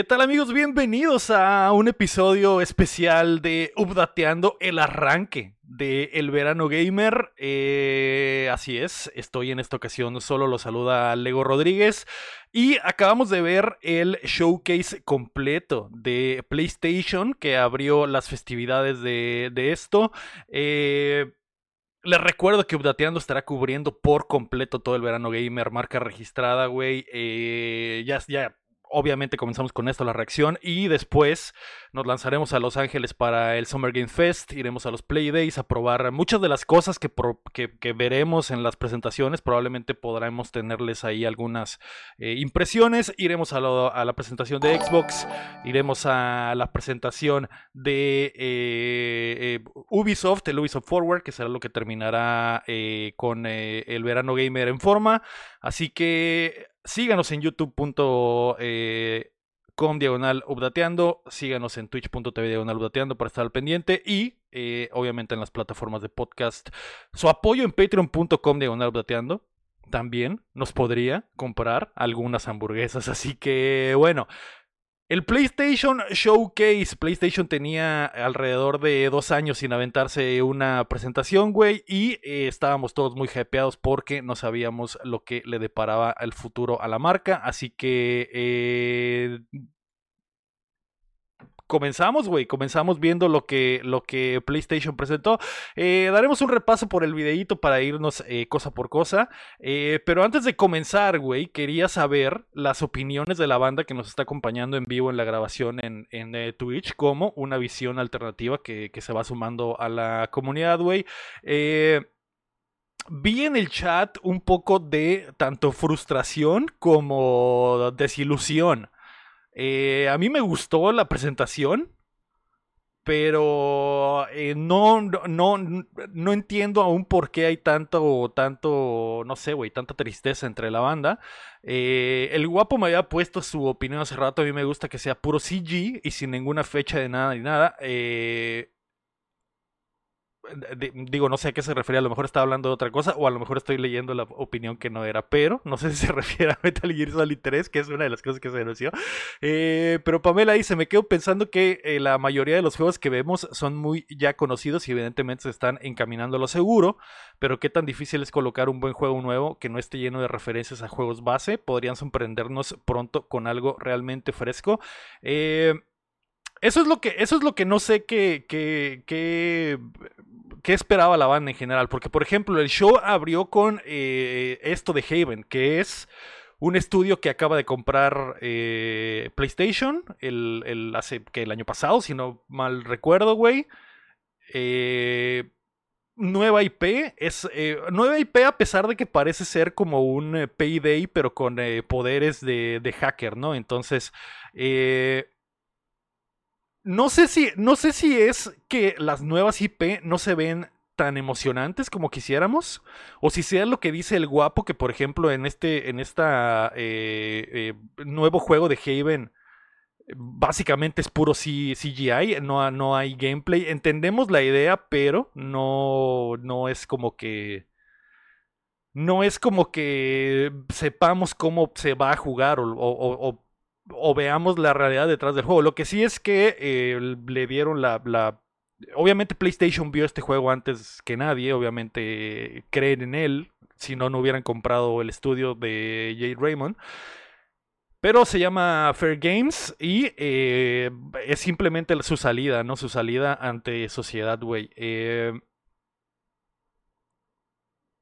¿Qué tal amigos? Bienvenidos a un episodio especial de Updateando el arranque de Verano Gamer. Eh, así es, estoy en esta ocasión, solo lo saluda Lego Rodríguez. Y acabamos de ver el showcase completo de PlayStation que abrió las festividades de, esto. Eh, les recuerdo que Updateando estará cubriendo por completo todo el verano gamer, marca registrada, güey. Eh, ya, ya obviamente comenzamos con esto la reacción y después nos lanzaremos a Los Ángeles para el Summer Game Fest, iremos a los Play Days a probar muchas de las cosas que, que, veremos en las presentaciones, probablemente podremos tenerles ahí algunas eh, impresiones, iremos a, la presentación de Xbox, iremos a la presentación de eh, eh, Ubisoft, el Ubisoft Forward, que será lo que terminará con el verano gamer en forma, así que Síganos en youtube.com eh, diagonal updateando. Síganos en twitch.tv diagonal updateando para estar al pendiente. Y eh, obviamente en las plataformas de podcast. Su apoyo en patreon.com diagonal updateando. También nos podría comprar algunas hamburguesas. Así que bueno, el PlayStation Showcase. PlayStation tenía alrededor de dos años sin aventarse una presentación, güey. Y eh, estábamos todos muy hypeados porque no sabíamos lo que le deparaba el futuro a la marca. Así que eh, comenzamos, güey. Comenzamos viendo lo que, lo que PlayStation presentó. Eh, daremos un repaso por el videíto para irnos eh, cosa por cosa. Eh, pero antes de comenzar, güey, quería saber las opiniones de la banda que nos está acompañando en vivo en la grabación en, en Twitch como una visión alternativa que, que, se va sumando a la comunidad, güey. Vi en el chat un poco de tanto frustración como desilusión. Eh, a mí me gustó la presentación, pero eh, no, no, no entiendo aún por qué hay tanto, tanto, no sé, güey, tanta tristeza entre la banda. Eh, el guapo me había puesto su opinión hace rato, a mí me gusta que sea puro CG y sin ninguna fecha de nada ni nada. Eh, digo, no sé a qué se refiere, a lo mejor estaba hablando de otra cosa, o a lo mejor estoy leyendo la opinión que no era, pero no sé si se refiere a Metal Gear Solid 3, que es una de las cosas que se denunció. Eh, pero Pamela dice, me quedo pensando que eh, la mayoría de los juegos que vemos son muy ya conocidos y evidentemente se están encaminando a lo seguro, pero qué tan difícil es colocar un buen juego nuevo que no esté lleno de referencias a juegos base, podrían sorprendernos pronto con algo realmente fresco. Eh, eso es lo que, eso es lo que no sé qué, qué, esperaba la banda en general. Porque, por ejemplo, el show abrió con eh, esto de Haven, que es un estudio que acaba de comprar eh, PlayStation el, el, hace que el año pasado, si no mal recuerdo, güey. Eh, nueva IP es nueva IP a pesar de que parece ser como un Payday pero con poderes de, de, hacker, ¿no? Entonces no sé si, no sé si es que las nuevas IP no se ven tan emocionantes como quisiéramos, o si sea lo que dice el guapo que por ejemplo en este, en esta eh, eh, nuevo juego de Haven básicamente es puro CGI, no, no hay gameplay. Entendemos la idea, pero no, no es como que no es como que sepamos cómo se va a jugar o, veamos la realidad detrás del juego. Lo que sí es que eh, le dieron la, Obviamente PlayStation vio este juego antes que nadie, obviamente creen en él, si no, no hubieran comprado el estudio de Jade Raymond. Pero se llama Fair Games y eh, es simplemente su salida, ¿no? Su salida ante sociedad, güey. Eh,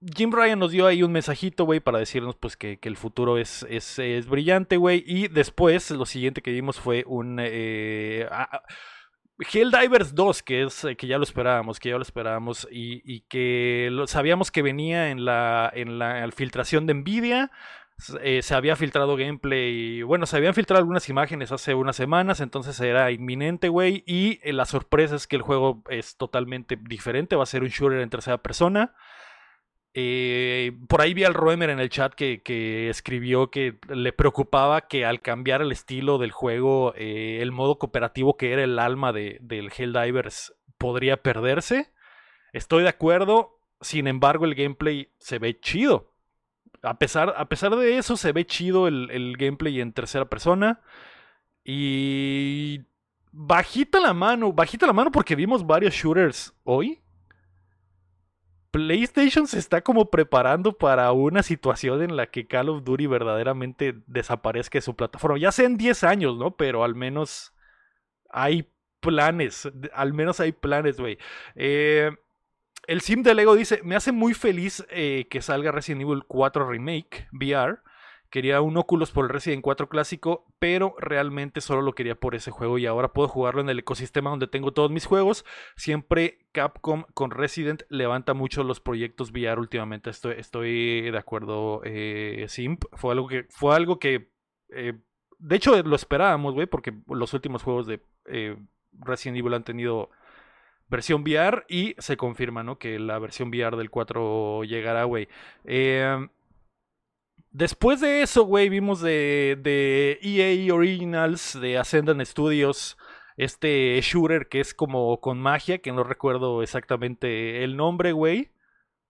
Jim Ryan nos dio ahí un mensajito, güey, para decirnos pues que, el futuro es, es, es brillante, güey. Y después lo siguiente que vimos fue un... Eh, Helldivers 2, que es que ya lo esperábamos, que ya lo esperábamos y, y que lo, sabíamos que venía en la, en la filtración de Nvidia. Eh, se había filtrado gameplay, bueno, se habían filtrado algunas imágenes hace unas semanas, entonces era inminente, güey. Y eh, la sorpresa es que el juego es totalmente diferente, va a ser un shooter en tercera persona. Eh, por ahí vi al Roemer en el chat que, escribió que le preocupaba que al cambiar el estilo del juego, eh, el modo cooperativo que era el alma de, del Helldivers podría perderse. Estoy de acuerdo, sin embargo el gameplay se ve chido. A pesar, a pesar de eso, se ve chido el, el gameplay en tercera persona. Y bajita la mano, bajita la mano porque vimos varios shooters hoy. PlayStation se está como preparando para una situación en la que Call of Duty verdaderamente desaparezca de su plataforma. Ya sea en 10 años, ¿no? Pero al menos hay planes. Al menos hay planes, güey. Eh, el Sim de Lego dice: Me hace muy feliz eh, que salga Resident Evil 4 Remake VR. Quería un Oculus por el Resident 4 clásico, pero realmente solo lo quería por ese juego y ahora puedo jugarlo en el ecosistema donde tengo todos mis juegos. Siempre Capcom con Resident levanta mucho los proyectos VR últimamente. Estoy, estoy de acuerdo, eh, Simp. Fue algo que, fue algo que eh, de hecho lo esperábamos, güey, porque los últimos juegos de eh, Resident Evil han tenido versión VR y se confirma, ¿no? Que la versión VR del 4 llegará, güey. Eh, Después de eso, güey, vimos de, de EA Originals, de Ascendant Studios, este shooter que es como con magia, que no recuerdo exactamente el nombre, güey.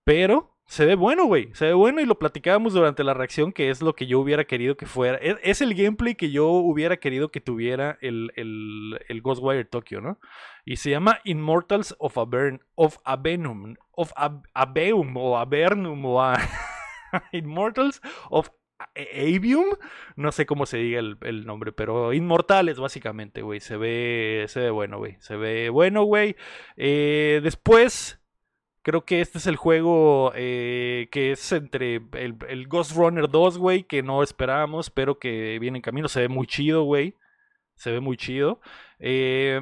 Pero se ve bueno, güey. Se ve bueno y lo platicábamos durante la reacción, que es lo que yo hubiera querido que fuera. Es, el gameplay que yo hubiera querido que tuviera el, el, el Ghostwire Tokyo, ¿no? Y se llama Immortals of of Abenum, of o Avernum, o. Immortals of Avium, no sé cómo se diga el, nombre, pero Inmortales básicamente, güey, se ve, se ve bueno, güey, se ve bueno, güey. Eh, después, creo que este es el juego eh, que es entre el, Ghost Runner 2, güey, que no esperábamos, pero que viene en camino, se ve muy chido, güey, se ve muy chido. Eh,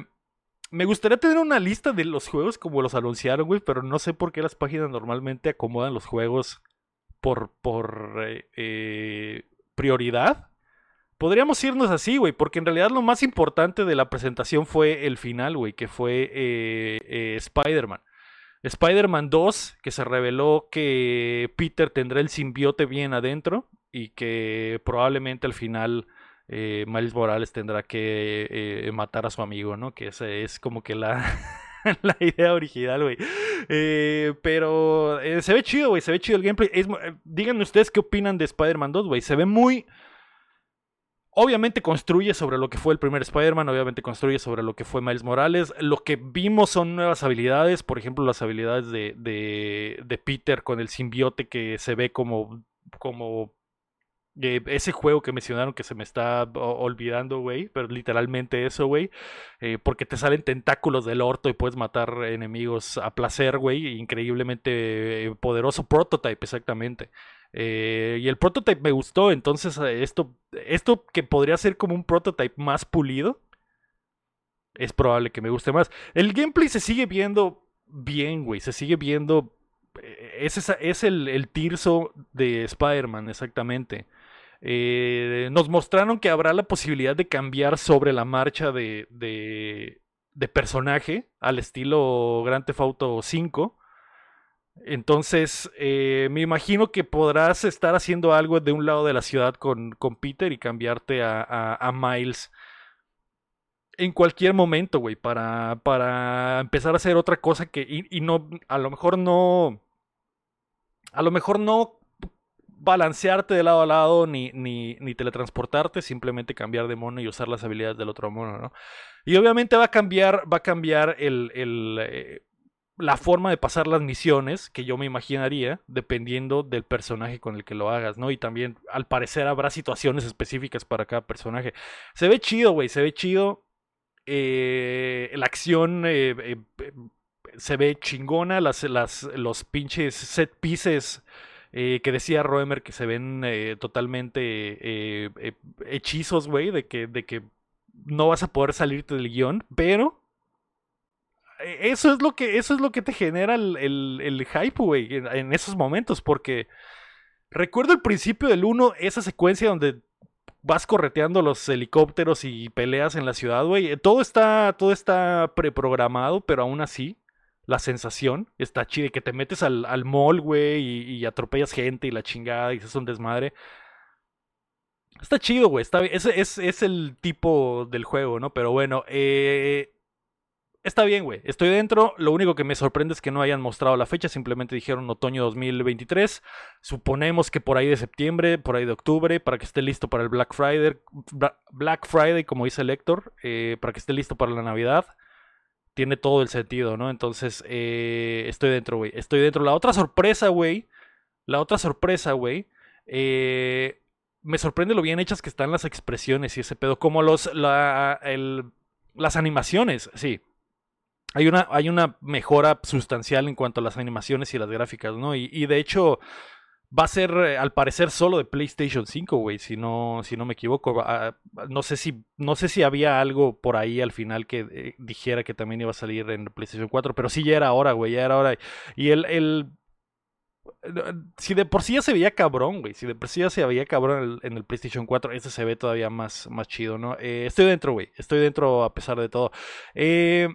me gustaría tener una lista de los juegos como los anunciaron, güey, pero no sé por qué las páginas normalmente acomodan los juegos por, eh, eh, prioridad. Podríamos irnos así, güey, porque en realidad lo más importante de la presentación fue el final, güey, que fue eh, Spider-Man. Spider-Man 2, que se reveló que Peter tendrá el simbiote bien adentro y que probablemente al final Miles Morales tendrá que matar a su amigo, ¿no? Que ese es como que la... la idea original, güey. Eh, pero eh, se ve chido, güey. Se ve chido el gameplay. Eh, díganme ustedes qué opinan de Spider-Man 2, güey. Se ve muy. Obviamente construye sobre lo que fue el primer Spider-Man, obviamente construye sobre lo que fue Miles Morales. Lo que vimos son nuevas habilidades, por ejemplo las habilidades de, de, Peter con el simbiote que se ve como, como eh, ese juego que mencionaron que se me está olvidando, güey, pero literalmente eso, güey, eh, porque te salen tentáculos del orto y puedes matar enemigos a placer, güey, increíblemente eh, poderoso prototype, exactamente. y el prototype me gustó, entonces esto, esto que podría ser como un prototype más pulido, es probable que me guste más. El gameplay se sigue viendo bien, güey, se sigue viendo es, es el, el tirso de Spider-Man, exactamente. Eh, nos mostraron que habrá la posibilidad de cambiar sobre la marcha de, de, personaje al estilo Grand Theft Auto 5. Entonces, eh, me imagino que podrás estar haciendo algo de un lado de la ciudad con, con Peter y cambiarte a, a, Miles en cualquier momento, güey, para, para empezar a hacer otra cosa que, y, y, no, a lo mejor no, a lo mejor no balancearte de lado a lado ni, ni, ni, teletransportarte, simplemente cambiar de mono y usar las habilidades del otro mono, ¿no? Y obviamente va a cambiar, va a cambiar el, el, eh, la forma de pasar las misiones, que yo me imaginaría, dependiendo del personaje con el que lo hagas, ¿no? Y también, al parecer, habrá situaciones específicas para cada personaje. Se ve chido, güey, se ve chido. Eh, la acción eh, se ve chingona, las, las, los pinches set pieces eh, que decía Roemer que se ven eh, totalmente eh, hechizos, güey, de que, de que no vas a poder salirte del guion, pero eso es lo que, eso es lo que te genera el, el, hype, güey, en, esos momentos, porque recuerdo el principio del 1, esa secuencia donde vas correteando los helicópteros y peleas en la ciudad, güey. Todo está, todo está preprogramado, pero aún así la sensación está chida. Que te metes al, al mall, güey, y, atropellas gente y la chingada y es un desmadre. Está chido, güey. Está, es, es, es, el tipo del juego, ¿no? Pero bueno, eh, está bien, güey. Estoy dentro. Lo único que me sorprende es que no hayan mostrado la fecha. Simplemente dijeron otoño 2023. Suponemos que por ahí de septiembre, por ahí de octubre, para que esté listo para el Black Friday. Black Friday, como dice el eh, para que esté listo para la Navidad. Tiene todo el sentido, ¿no? Entonces, eh, estoy dentro, güey. Estoy dentro. La otra sorpresa, güey. La otra sorpresa, güey. Eh, me sorprende lo bien hechas que están las expresiones y ese pedo. Como los, la, el, las animaciones, sí. Hay una, hay una mejora sustancial en cuanto a las animaciones y las gráficas, ¿no? Y, de hecho, va a ser, eh, al parecer, solo de PlayStation 5, güey, si no, si no me equivoco. Ah, no, sé si, no sé si había algo por ahí al final que eh, dijera que también iba a salir en PlayStation 4, pero sí ya era hora, güey, ya era hora. Y el, el si de por sí ya se veía cabrón, güey. Si de por sí ya se veía cabrón en el, PlayStation 4, este se ve todavía más, más chido, ¿no? Eh, estoy dentro, güey. Estoy dentro a pesar de todo. Eh,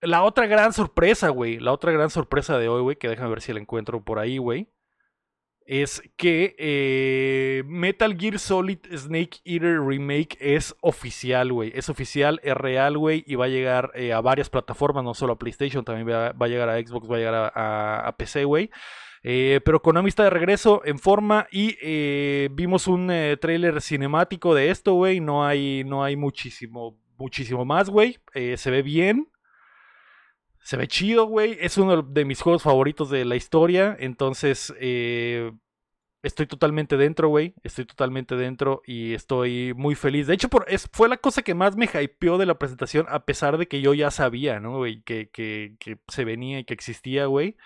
la otra gran sorpresa, güey. La otra gran sorpresa de hoy, güey. Que déjame ver si la encuentro por ahí, güey. Es que eh, Metal Gear Solid Snake Eater Remake es oficial, güey. Es oficial, es real, güey. Y va a llegar a varias plataformas, no solo a PlayStation, también va, a llegar a Xbox, va a llegar a PC, güey. Eh, pero Konami está de regreso en forma y eh, vimos un eh, trailer cinemático de esto, güey. No hay, no hay muchísimo, muchísimo más, güey. se ve bien. Se ve chido, güey. Es uno de mis juegos favoritos de la historia. Entonces, estoy totalmente dentro, güey. Estoy totalmente dentro y estoy muy feliz. De hecho, por, es, fue la cosa que más me hypeó de la presentación, a pesar de que yo ya sabía, ¿no, güey? Que, que, que se venía y que existía, güey.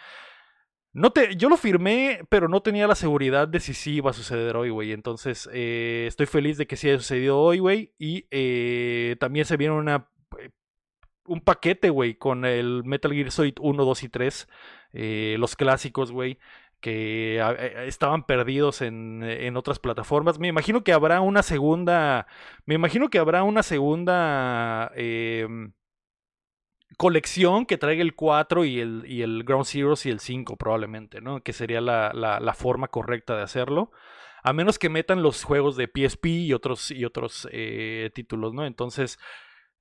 No te, yo lo firmé, pero no tenía la seguridad de si sí iba a suceder hoy, güey. Entonces, eh, estoy feliz de que sí haya sucedido hoy, güey. Y eh, también se viene una, eh, un paquete, güey, con el Metal Gear Solid 1, 2 y 3. los clásicos, güey que estaban perdidos en, en, otras plataformas. Me imagino que habrá una segunda. Me imagino que habrá una segunda. Eh, colección que traiga el 4 y el, y el Ground Zeroes y el 5 probablemente, ¿no? Que sería la, la, forma correcta de hacerlo. A menos que metan los juegos de PSP y otros, y otros eh, títulos, ¿no? Entonces,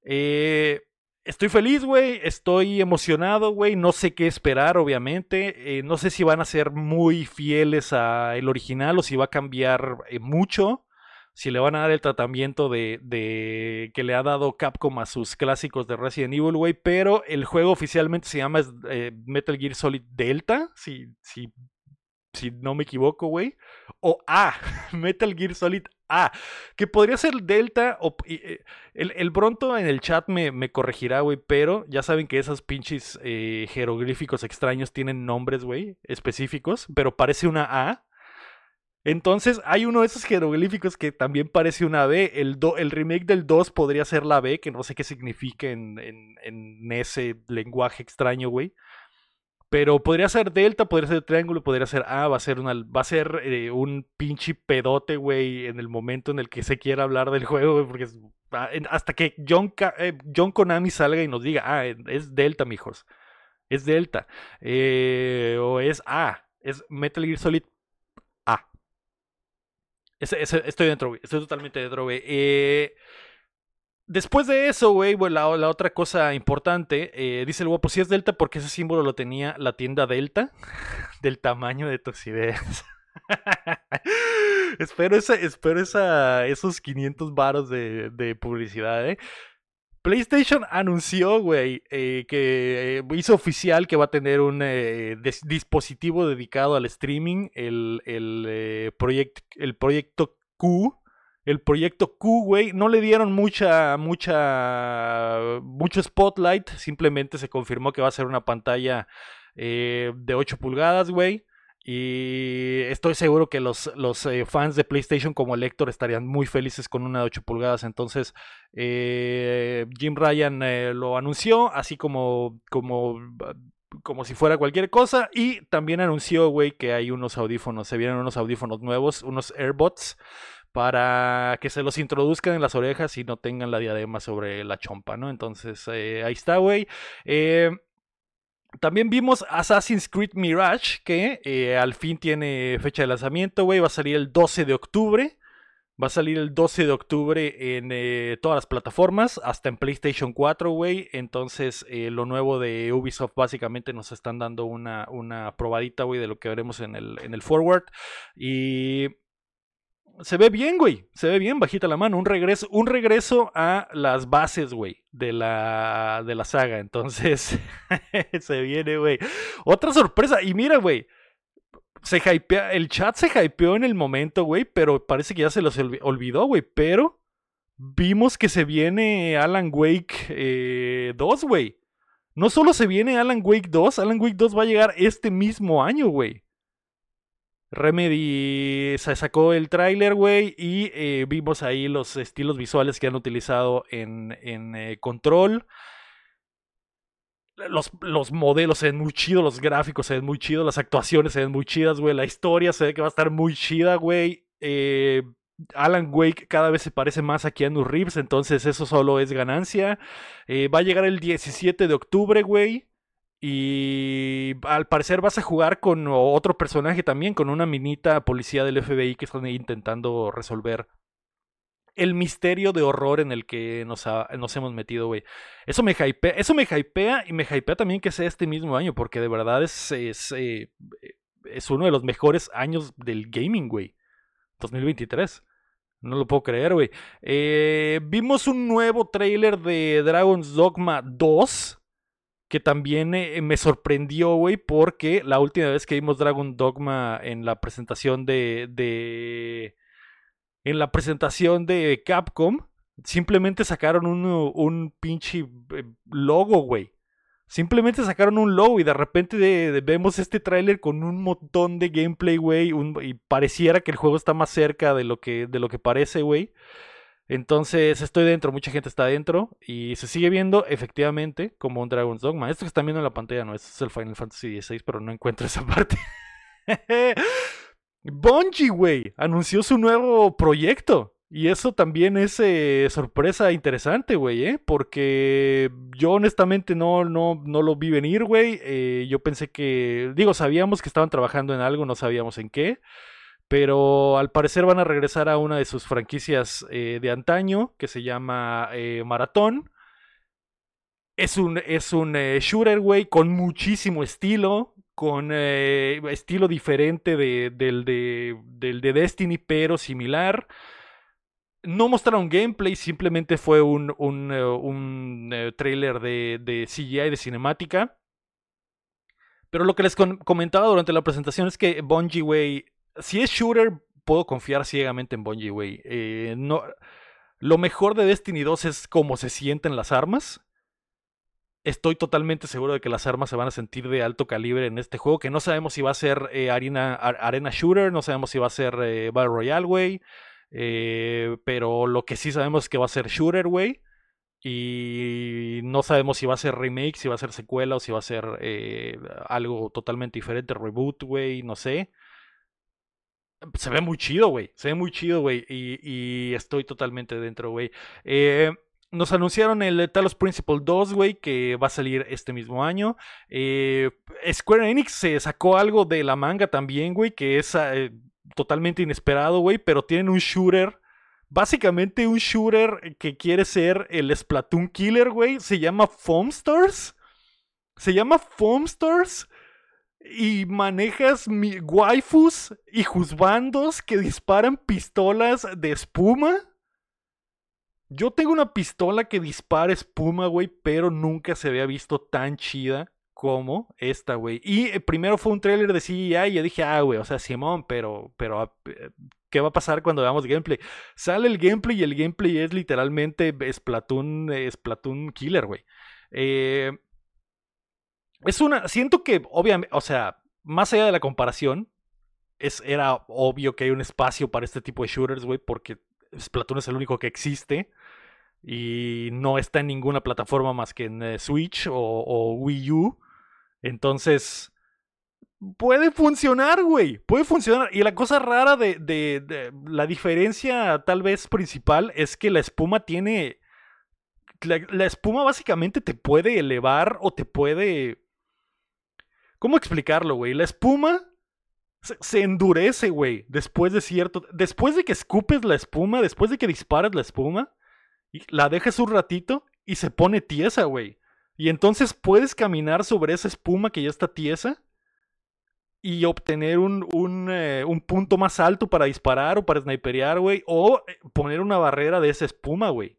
eh, estoy feliz, güey. Estoy emocionado, güey. No sé qué esperar, obviamente. Eh, no sé si van a ser muy fieles al original o si va a cambiar mucho si le van a dar el tratamiento de, de, que le ha dado Capcom a sus clásicos de Resident Evil, güey. Pero el juego oficialmente se llama eh, Metal Gear Solid Delta, si, si, si no me equivoco, güey. O A, Metal Gear Solid A, que podría ser Delta o... Eh, el, el, Bronto en el chat me, me corregirá, güey, pero ya saben que esos pinches eh, jeroglíficos extraños tienen nombres, güey, específicos, pero parece una A. Entonces, hay uno de esos jeroglíficos que también parece una B. El, el remake del 2 podría ser la B, que no sé qué significa en, en, ese lenguaje extraño, güey. Pero podría ser delta, podría ser triángulo, podría ser A, va a ser, una, va a ser eh, un pinche pedote, güey, en el momento en el que se quiera hablar del juego, güey, porque ah, hasta que John, eh, Konami salga y nos diga, ah, es delta, mijos, es delta, eh, o es A, es Metal Gear Solid estoy dentro, güey. Estoy totalmente dentro, güey. Eh, después de eso, güey, la, otra cosa importante, eh, dice el guapo, si es Delta porque ese símbolo lo tenía la tienda Delta, del tamaño de tus ideas. espero esa, espero esa, esos 500 varos de, publicidad, ¿eh? PlayStation anunció, güey, eh, que eh, hizo oficial que va a tener un dispositivo dedicado al streaming, el, el, el proyecto Q. El proyecto Q, güey, no le dieron mucha, mucha, mucho spotlight, simplemente se confirmó que va a ser una pantalla de 8 pulgadas, güey. Y estoy seguro que los, los eh, fans de PlayStation como Lector estarían muy felices con una de 8 pulgadas. Entonces, eh, Jim Ryan eh, lo anunció, así como, como, como si fuera cualquier cosa. Y también anunció, güey, que hay unos audífonos, se vienen unos audífonos nuevos, unos AirBots, para que se los introduzcan en las orejas y no tengan la diadema sobre la chompa, ¿no? Entonces, ahí está, güey. También vimos Assassin's Creed Mirage, que eh, al fin tiene fecha de lanzamiento, güey. Va a salir el 12 de octubre. Va a salir el 12 de octubre en eh, todas las plataformas, hasta en PlayStation 4, güey. Entonces, eh, lo nuevo de Ubisoft básicamente nos están dando una, una probadita, güey, de lo que veremos en el, en el forward. Y se ve bien, güey. Se ve bien, bajita la mano. Un regreso, un regreso a las bases, güey, de la, de la saga. Entonces, se viene, güey. Otra sorpresa. Y mira, güey. Se hypea, el chat se hypeó en el momento, güey, pero parece que ya se los olvidó, güey. Pero vimos que se viene Alan Wake 2, eh, güey. No solo se viene Alan Wake 2, Alan Wake 2 va a llegar este mismo año, güey. Remedy se sacó el tráiler, güey, y eh, vimos ahí los estilos visuales que han utilizado en, eh, Control. Los, los, modelos se ven muy chidos, los gráficos se ven muy chidos, las actuaciones se ven muy chidas, güey. La historia se ve que va a estar muy chida, güey. Eh, Alan Wake cada vez se parece más a Keanu Reeves, entonces eso solo es ganancia. va a llegar el 17 de octubre, güey. Y al parecer vas a jugar con otro personaje también, con una minita policía del FBI que están intentando resolver el misterio de horror en el que nos, hemos metido, güey. Eso me hypea, eso me hypea y me hypea también que sea este mismo año, porque de verdad es, es, eh, es uno de los mejores años del gaming, güey. 2023. No lo puedo creer, güey. Eh, vimos un nuevo trailer de Dragon's Dogma 2 que también eh, me sorprendió, güey, porque la última vez que vimos Dragon Dogma en la presentación de, de en la presentación de Capcom, simplemente sacaron un, un pinche eh, logo, güey. Simplemente sacaron un logo y de repente vemos este tráiler con un montón de gameplay, güey, y pareciera que el juego está más cerca de lo que, de lo que parece, güey. Entonces estoy dentro, mucha gente está dentro y se sigue viendo efectivamente como un Dragon's Dogma. Esto que están viendo en la pantalla no es el Final Fantasy XVI, pero no encuentro esa parte. Bungie, güey, anunció su nuevo proyecto. Y eso también es eh, sorpresa interesante, güey, ¿eh? Porque yo honestamente no, no, no lo vi venir, güey. Eh, yo pensé que, digo, sabíamos que estaban trabajando en algo, no sabíamos en qué. Pero al parecer van a regresar a una de sus franquicias eh, de antaño, que se llama eh, Maratón. Es un, es un eh, shooter, güey, con muchísimo estilo, con estilo diferente de, del de Destiny, pero similar. No mostraron gameplay, simplemente fue un, un, un trailer de, de CGI, de cinemática. Pero lo que les comentaba durante la presentación es que Bungie, güey, si es shooter, puedo confiar ciegamente en Bungie, güey. Eh, no, lo mejor de Destiny 2 es cómo se sienten las armas. Estoy totalmente seguro de que las armas se van a sentir de alto calibre en este juego, que no sabemos si va a ser eh, arena, Shooter, no sabemos si va a ser eh, Battle Royale, güey. pero lo que sí sabemos es que va a ser Shooter, güey. Y no sabemos si va a ser remake, si va a ser secuela o si va a ser algo totalmente diferente, reboot, güey, no sé se ve muy chido, güey. Se ve muy chido, güey. Y, estoy totalmente dentro, güey. Eh, nos anunciaron el Talos Principle 2, güey, que va a salir este mismo año. Eh, Square Enix se sacó algo de la manga también, güey, que es eh, totalmente inesperado, güey, pero tienen un shooter. Básicamente un shooter que quiere ser el Splatoon Killer, güey. Se llama Foamstars. Se llama Foamstars y manejas mi waifus y juzbandos que disparan pistolas de espuma. Yo tengo una pistola que dispara espuma, güey, pero nunca se había visto tan chida como esta, güey. Y eh, primero fue un trailer de CGI y yo dije, ah, güey, o sea, Simón, pero, pero, ah, eh, ¿qué va a pasar cuando veamos gameplay? Sale el gameplay y el gameplay es literalmente Splatoon, Splatoon Killer, güey. Eh, es una. Siento que, obviamente, o sea, más allá de la comparación, es, era obvio que hay un espacio para este tipo de shooters, güey, porque Splatoon es el único que existe y no está en ninguna plataforma más que en eh, Switch o, Wii U. Entonces, puede funcionar, güey. Puede funcionar. Y la cosa rara de, de, la diferencia tal vez principal es que la espuma tiene... la espuma básicamente te puede elevar o te puede ¿Cómo explicarlo, güey? La espuma se, endurece, güey, después de cierto... Después de que escupes la espuma, después de que disparas la espuma, y la dejas un ratito y se pone tiesa, güey. Y entonces puedes caminar sobre esa espuma que ya está tiesa y obtener un, un, eh, un punto más alto para disparar o para sniperear, güey. O eh, poner una barrera de esa espuma, güey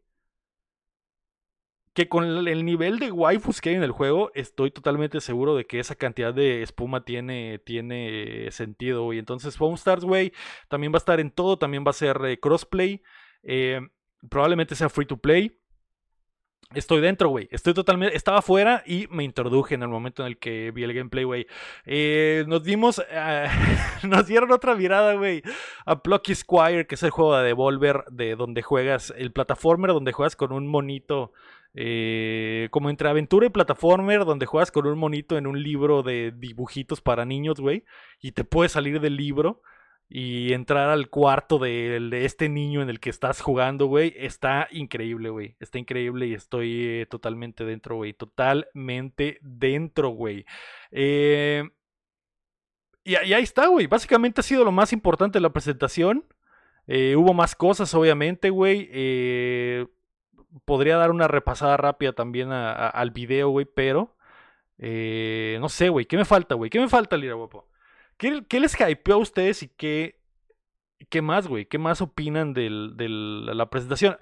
que con el nivel de waifus que hay en el juego, estoy totalmente seguro de que esa cantidad de espuma tiene, tiene sentido, Y Entonces, Foam Stars, güey, también va a estar en todo, también va a ser eh, crossplay, eh, probablemente sea free to play. Estoy dentro, güey. Estoy totalmente. Estaba fuera y me introduje en el momento en el que vi el gameplay, güey. Eh, nos dimos. nos dieron otra mirada, güey. A Plucky Squire, que es el juego de Devolver, de donde juegas. El plataformer donde juegas con un monito eh, como entre aventura y plataformer, donde juegas con un monito en un libro de dibujitos para niños, güey, y te puedes salir del libro y entrar al cuarto de, este niño en el que estás jugando, güey, está increíble, güey. Está increíble y estoy eh, totalmente dentro, güey. Totalmente dentro, güey. Eh, y, ahí está, güey. Básicamente ha sido lo más importante de la presentación. hubo más cosas, obviamente, güey. Eh, podría dar una repasada rápida también al video, güey, pero... Eh, no sé, güey, ¿qué me falta, güey? ¿Qué me falta, Lira Guapo? ¿Qué, les hypeó a ustedes y qué, qué más, güey? ¿Qué más opinan de la presentación?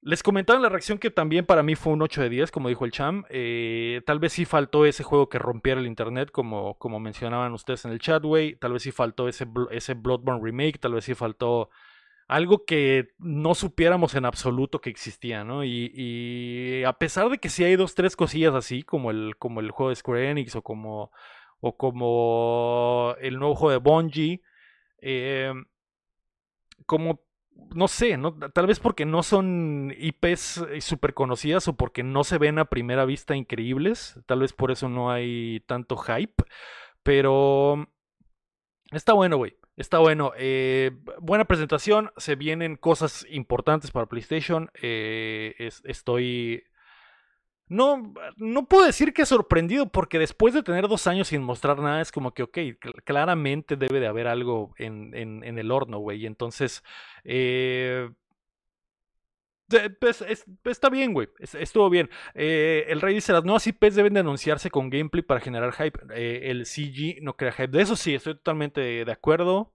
Les comentaba en la reacción que también para mí fue un 8 de 10, como dijo el Cham. Eh, tal vez sí faltó ese juego que rompiera el internet, como, como mencionaban ustedes en el chat, güey. Tal vez sí faltó ese, ese Bloodborne remake, tal vez sí faltó algo que no supiéramos en absoluto que existía, ¿no? Y, a pesar de que sí hay dos, tres cosillas así, como el, como el juego de Square Enix o como, o como el nuevo juego de Bungie, eh, como, no sé, ¿no? tal vez porque no son IPs súper conocidas o porque no se ven a primera vista increíbles, tal vez por eso no hay tanto hype, pero está bueno, güey. Está bueno. Eh, buena presentación. Se vienen cosas importantes para PlayStation. Eh, estoy. No, no puedo decir que sorprendido, porque después de tener dos años sin mostrar nada, es como que, ok, claramente debe de haber algo en, en el horno, güey. Entonces, eh, pues, está bien, güey. Estuvo bien. Eh, el rey dice: las nuevas IPs deben de anunciarse con gameplay para generar hype. Eh, el CG no crea hype. De eso sí, estoy totalmente de acuerdo.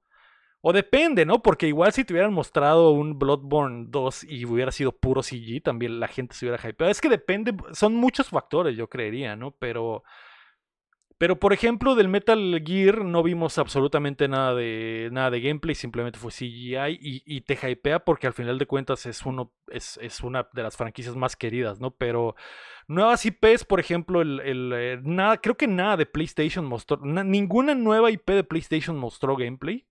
O depende, ¿no? Porque igual si te hubieran mostrado un Bloodborne 2 y hubiera sido puro CG, también la gente se hubiera hypeado. Es que depende, son muchos factores, yo creería, ¿no? Pero pero por ejemplo, del Metal Gear no vimos absolutamente nada de, nada de gameplay, simplemente fue CGI y, te hypea porque al final de cuentas es, uno, es, una de las franquicias más queridas, ¿no? Pero nuevas IPs, por ejemplo, el, eh, nada, creo que nada de PlayStation mostró, ninguna nueva IP de PlayStation mostró gameplay,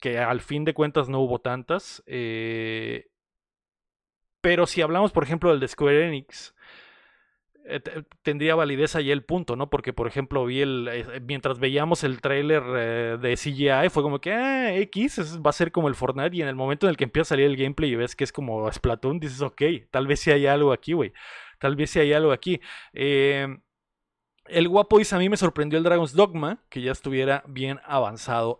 que al fin de cuentas no hubo tantas. Eh, pero si hablamos, por ejemplo, del de Square Enix, eh, tendría validez ahí el punto, ¿no? Porque, por ejemplo, vi el. Eh, mientras veíamos el tráiler eh, de CGI, fue como que, ah, X va a ser como el Fortnite. Y en el momento en el que empieza a salir el gameplay y ves que es como Splatoon, dices, ok, tal vez sí hay algo aquí, güey. Tal vez sí hay algo aquí. el guapo dice: A mí me sorprendió el Dragon's Dogma, que ya estuviera bien avanzado.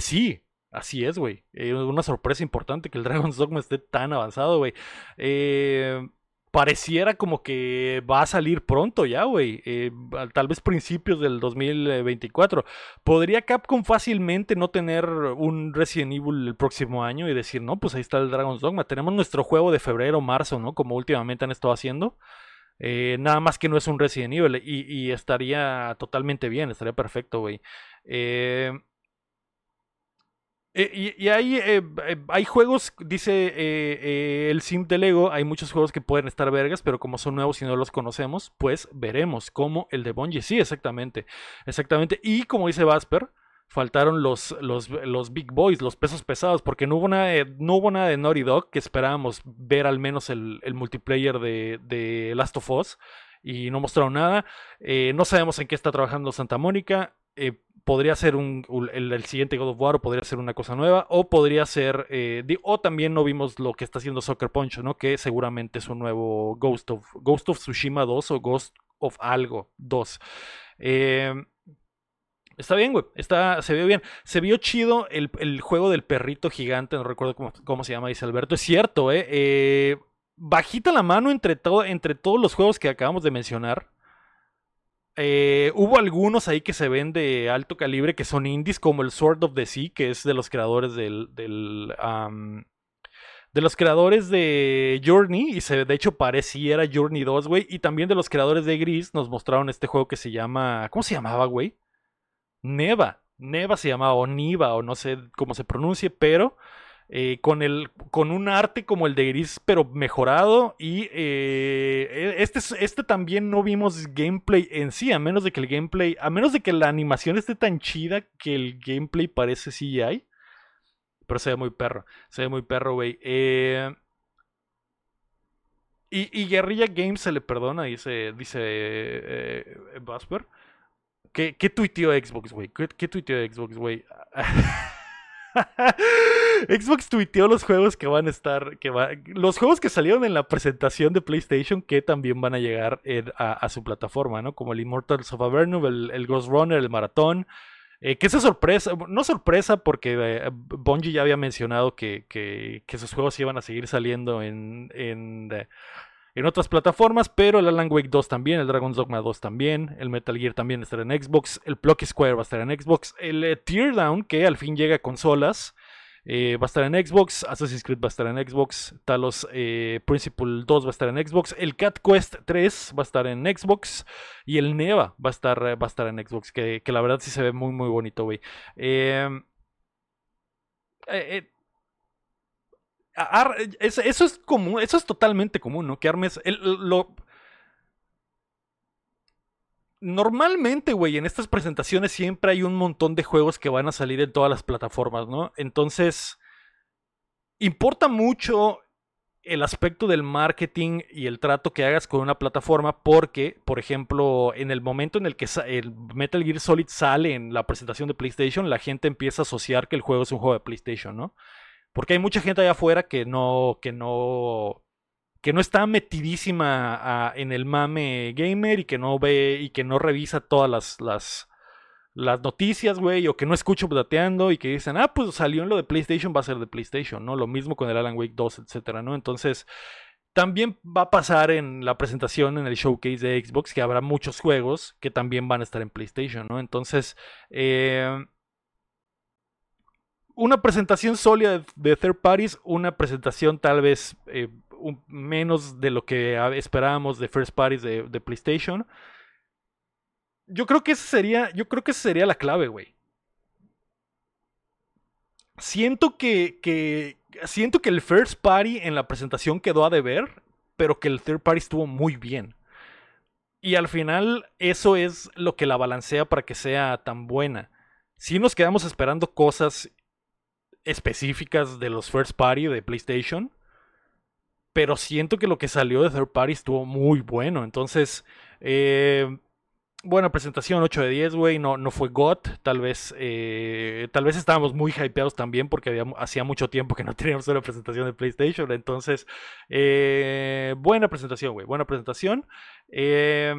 sí, Así es, güey. una sorpresa importante que el Dragon's Dogma esté tan avanzado, güey. Eh, pareciera como que va a salir pronto ya, güey. Eh, tal vez principios del 2024. ¿Podría Capcom fácilmente no tener un Resident Evil el próximo año y decir, no, pues ahí está el Dragon's Dogma? Tenemos nuestro juego de febrero, marzo, ¿no? Como últimamente han estado haciendo. Eh, nada más que no es un Resident Evil y, y estaría totalmente bien, estaría perfecto, güey. Eh, eh, y, hay, eh, eh, hay juegos, dice el sim de Lego, hay muchos juegos que pueden estar vergas, pero como son nuevos y no los conocemos, pues veremos, como el de Bungie. Sí, exactamente. Exactamente. Y como dice Vasper, faltaron los, los, los, big boys, los pesos pesados, porque no hubo nada de, no hubo nada de Naughty Dog, que esperábamos ver al menos el, multiplayer de, de, Last of Us, y no mostraron nada. no sabemos en qué está trabajando Santa Mónica podría ser un, el, siguiente God of War, o podría ser una cosa nueva, o podría ser, eh, o también no vimos lo que está haciendo Soccer Punch, ¿no? Que seguramente es un nuevo Ghost of, Ghost of Tsushima 2 o Ghost of algo 2. Eh, Está bien, güey. Está, se vio bien. Se vio chido el, juego del perrito gigante. No recuerdo cómo, se llama, dice Alberto. Es cierto, ¿eh? eh bajita la mano entre, todo, entre todos los juegos que acabamos de mencionar. Eh, hubo algunos ahí que se ven de alto calibre que son indies, como el Sword of the Sea, que es de los creadores del. de los creadores de Journey, y se, de hecho pareciera Journey 2, güey. Y también de los creadores de Gris nos mostraron este juego que se llama. ¿Cómo se llamaba, güey? Neva. Neva se llamaba, o Niva, o no sé cómo se pronuncie, pero eh, con, el, con un arte como el de Gris, pero mejorado. Y eh, e, este, este también no vimos gameplay en sí, a menos de que el gameplay, a menos de que la animación esté tan chida que el gameplay parece CGI. Pero se ve muy perro, se ve muy perro, güey. Eh, y, y, Guerrilla Games se le perdona, dice, dice eh, ¿Qué, qué tuiteó Xbox, güey? ¿Qué, ¿Qué tuiteó Xbox, güey? Xbox tuiteó los juegos que van a estar. Que va, los juegos que salieron en la presentación de PlayStation que también van a llegar a, su plataforma, ¿no? Como el Immortals of Avernum, el, Ghost Runner, el Maratón. Eh, que esa sorpresa, no sorpresa porque eh, Bungie ya había mencionado que, que, que, esos juegos iban a seguir saliendo en, en en otras plataformas, pero el Alan Wake 2 también, el Dragon's Dogma 2 también, el Metal Gear también estará en Xbox, el Block Square va a estar en Xbox, el eh, Teardown, que al fin llega a consolas, eh, va a estar en Xbox, Assassin's Creed va a estar en Xbox, Talos eh, Principle 2 va a estar en Xbox, el Cat Quest 3 va a estar en Xbox y el Neva va a estar, va a estar en Xbox, que, que la verdad sí se ve muy muy bonito, güey. Eh, eso es común, eso es totalmente común, ¿no? Que armes. Normalmente, güey, en estas presentaciones siempre hay un montón de juegos que van a salir en todas las plataformas, ¿no? Entonces, importa mucho el aspecto del marketing y el trato que hagas con una plataforma porque, por ejemplo, en el momento en el que el Metal Gear Solid sale en la presentación de PlayStation, la gente empieza a asociar que el juego es un juego de PlayStation, ¿no? Porque hay mucha gente allá afuera que no, que no, que no está metidísima en el mame gamer y que no ve y que no revisa todas las, las, noticias, güey, o que no escucho dateando y que dicen, ah, pues salió en lo de PlayStation, va a ser de PlayStation, ¿no? Lo mismo con el Alan Wake 2, etcétera, ¿no? Entonces, también va a pasar en la presentación, en el showcase de Xbox, que habrá muchos juegos que también van a estar en PlayStation, ¿no? Entonces, eh una presentación sólida de third parties, una presentación tal vez eh, menos de lo que esperábamos de first parties de, PlayStation. Yo creo que esa sería, yo creo que sería la clave, güey. Siento que, siento que el first party en la presentación quedó a deber, pero que el third party estuvo muy bien. Y al final eso es lo que la balancea para que sea tan buena. Si nos quedamos esperando cosas específicas de los first party de PlayStation. Pero siento que lo que salió de third party estuvo muy bueno. Entonces, eh, buena presentación, 8 de 10, güey. No, no fue GOT. Tal vez, eh, tal vez estábamos muy hypeados también porque hacía mucho tiempo que no teníamos una presentación de PlayStation. Entonces, eh, buena presentación, güey. Buena presentación. Eh,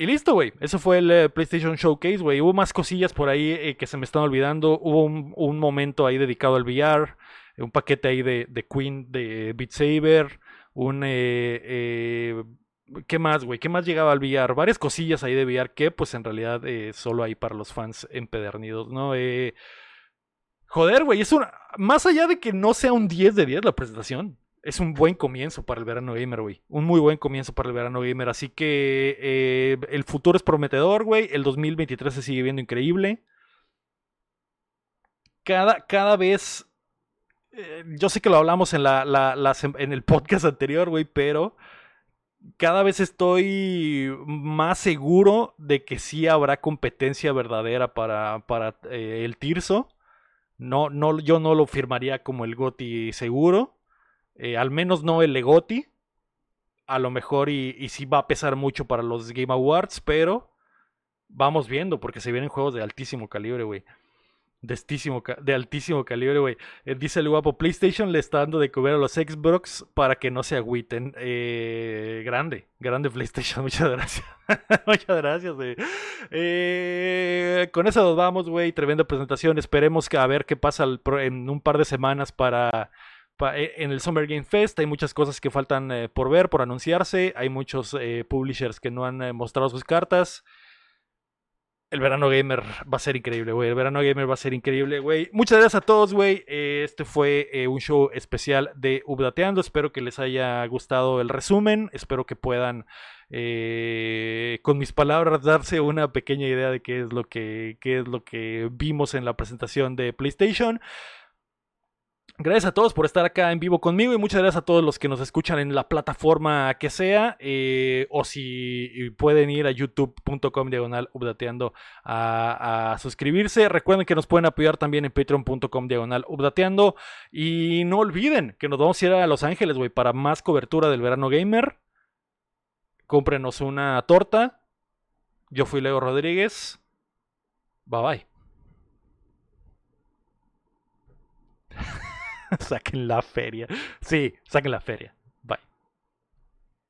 Y listo, güey. Eso fue el eh, PlayStation Showcase, güey. Hubo más cosillas por ahí eh, que se me están olvidando. Hubo un, momento ahí dedicado al VR. Un paquete ahí de, Queen, de Beat Saber. Un... Eh, ¿Qué más, güey? ¿Qué más llegaba al VR? Varias cosillas ahí de VR que pues en realidad solo hay para los fans empedernidos, ¿no? joder, güey. Es una... Más allá de que no sea un 10 de 10 la presentación es un buen comienzo para el verano gamer, güey. Un muy buen comienzo para el verano gamer. Así que eh, el futuro es prometedor, güey. El 2023 se sigue viendo increíble. Cada, cada vez. Eh, yo sé que lo hablamos en, la, en el podcast anterior, güey, pero cada vez estoy más seguro de que sí habrá competencia verdadera para, para eh, el Tirso. No, no, yo no lo firmaría como el Goti seguro eh, al menos no el Legoti. A lo mejor y, y sí va a pesar mucho para los Game Awards, pero vamos viendo porque se vienen juegos de altísimo calibre, güey. de, de altísimo calibre, güey. Eh, dice el guapo, PlayStation le está dando de comer a los Xbox para que no se agüiten. Eh, grande, grande PlayStation, muchas gracias. muchas gracias, güey. Con eso nos vamos, güey. Tremenda presentación. Esperemos que a ver qué pasa en un par de semanas para en el Summer Game Fest hay muchas cosas que faltan por ver, por anunciarse. Hay muchos publishers que no han mostrado sus cartas. El verano gamer va a ser increíble, güey. El verano gamer va a ser increíble, güey. Muchas gracias a todos, güey. Eh, este fue eh, un show especial de Updateando. Espero que les haya gustado el resumen. Espero que puedan, eh, con mis palabras, darse una pequeña idea de qué es lo que, qué es lo que vimos en la presentación de PlayStation. Gracias a todos por estar acá en vivo conmigo y muchas gracias a todos los que nos escuchan en la plataforma que sea eh, o si pueden ir a youtube.com diagonal updateando a, suscribirse. Recuerden que nos pueden apoyar también en patreon.com diagonal updateando y no olviden que nos vamos a ir a Los Ángeles, güey, para más cobertura del verano gamer. Cómprenos una torta. Yo fui Leo Rodríguez. Bye bye. saquen la feria. Sí, saquen la feria.